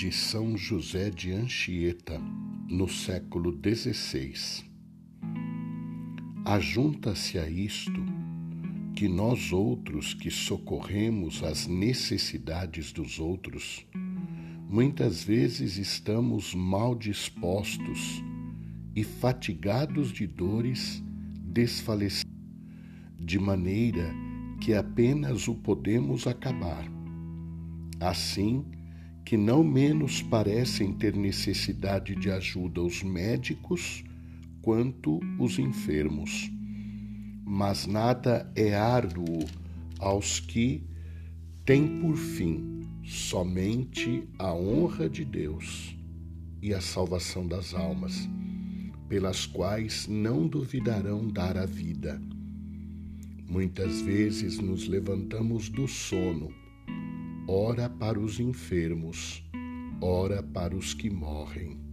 de São José de Anchieta, no século XVI. Ajunta-se a isto que nós outros que socorremos as necessidades dos outros, muitas vezes estamos mal dispostos e fatigados de dores, desfalecendo, de maneira que apenas o podemos acabar. Assim, que não menos parecem ter necessidade de ajuda os médicos quanto os enfermos. Mas nada é árduo aos que têm por fim somente a honra de Deus e a salvação das almas, pelas quais não duvidarão dar a vida. Muitas vezes nos levantamos do sono ora para os enfermos, ora para os que morrem.